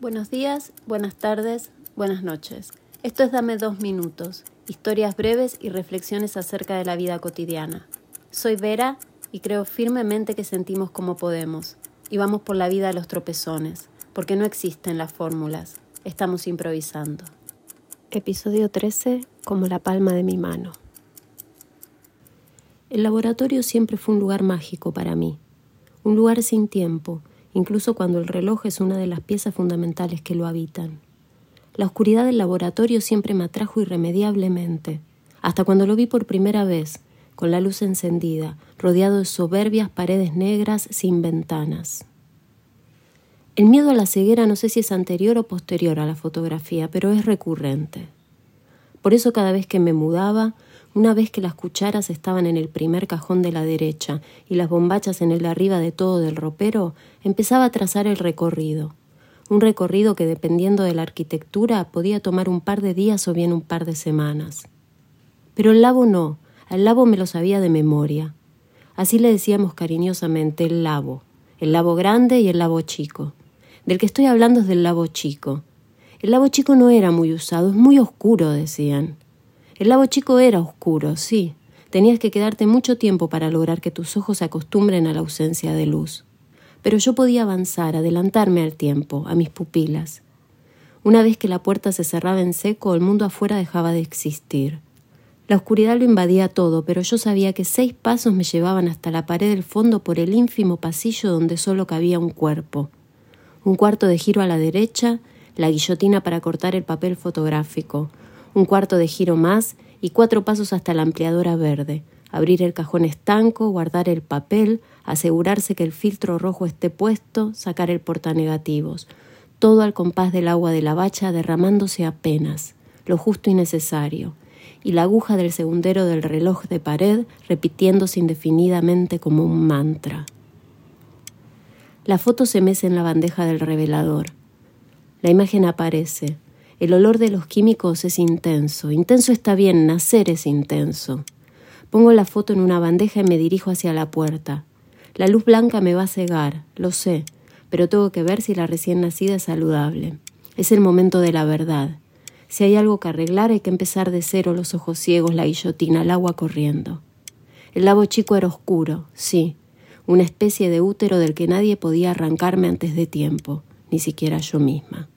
Buenos días, buenas tardes, buenas noches. Esto es Dame dos minutos, historias breves y reflexiones acerca de la vida cotidiana. Soy Vera y creo firmemente que sentimos como podemos y vamos por la vida a los tropezones, porque no existen las fórmulas, estamos improvisando. Episodio 13, como la palma de mi mano. El laboratorio siempre fue un lugar mágico para mí, un lugar sin tiempo, incluso cuando el reloj es una de las piezas fundamentales que lo habitan. La oscuridad del laboratorio siempre me atrajo irremediablemente, hasta cuando lo vi por primera vez, con la luz encendida, rodeado de soberbias paredes negras sin ventanas. El miedo a la ceguera no sé si es anterior o posterior a la fotografía, pero es recurrente. Por eso cada vez que me mudaba, una vez que las cucharas estaban en el primer cajón de la derecha y las bombachas en el de arriba de todo del ropero, empezaba a trazar el recorrido. Un recorrido que, dependiendo de la arquitectura, podía tomar un par de días o bien un par de semanas. Pero el labo no, al labo me lo sabía de memoria. Así le decíamos cariñosamente el labo, el labo grande y el labo chico. Del que estoy hablando es del labo chico. El labo chico no era muy usado, es muy oscuro, decían. El lago chico era oscuro, sí. Tenías que quedarte mucho tiempo para lograr que tus ojos se acostumbren a la ausencia de luz. Pero yo podía avanzar, adelantarme al tiempo, a mis pupilas. Una vez que la puerta se cerraba en seco, el mundo afuera dejaba de existir. La oscuridad lo invadía todo, pero yo sabía que seis pasos me llevaban hasta la pared del fondo por el ínfimo pasillo donde solo cabía un cuerpo. Un cuarto de giro a la derecha, la guillotina para cortar el papel fotográfico, un cuarto de giro más y cuatro pasos hasta la ampliadora verde, abrir el cajón estanco, guardar el papel, asegurarse que el filtro rojo esté puesto, sacar el portanegativos, todo al compás del agua de la bacha derramándose apenas, lo justo y necesario, y la aguja del segundero del reloj de pared repitiéndose indefinidamente como un mantra. La foto se mece en la bandeja del revelador. La imagen aparece, el olor de los químicos es intenso. Intenso está bien, nacer es intenso. Pongo la foto en una bandeja y me dirijo hacia la puerta. La luz blanca me va a cegar, lo sé, pero tengo que ver si la recién nacida es saludable. Es el momento de la verdad. Si hay algo que arreglar, hay que empezar de cero, los ojos ciegos, la guillotina, el agua corriendo. El labo chico era oscuro, sí, una especie de útero del que nadie podía arrancarme antes de tiempo, ni siquiera yo misma.